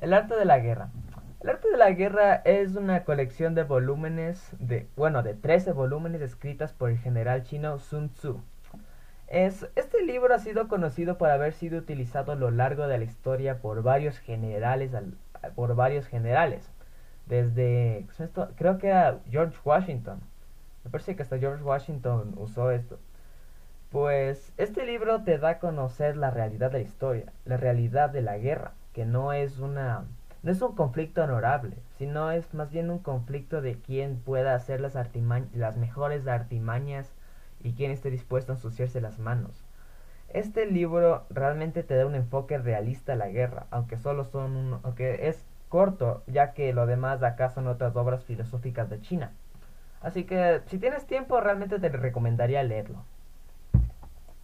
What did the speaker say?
El arte de la guerra. El arte de la guerra es una colección de volúmenes, de, bueno, de 13 volúmenes escritas por el general chino Sun Tzu. Es, este libro ha sido conocido por haber sido utilizado a lo largo de la historia por varios generales, por varios generales. Desde, creo que George Washington. Me parece que hasta George Washington usó esto. Pues este libro te da a conocer la realidad de la historia, la realidad de la guerra que no es una no es un conflicto honorable, sino es más bien un conflicto de quién pueda hacer las, las mejores artimañas y quién esté dispuesto a ensuciarse las manos. Este libro realmente te da un enfoque realista a la guerra, aunque solo son un, aunque es corto, ya que lo demás de acá son otras obras filosóficas de China. Así que si tienes tiempo realmente te recomendaría leerlo.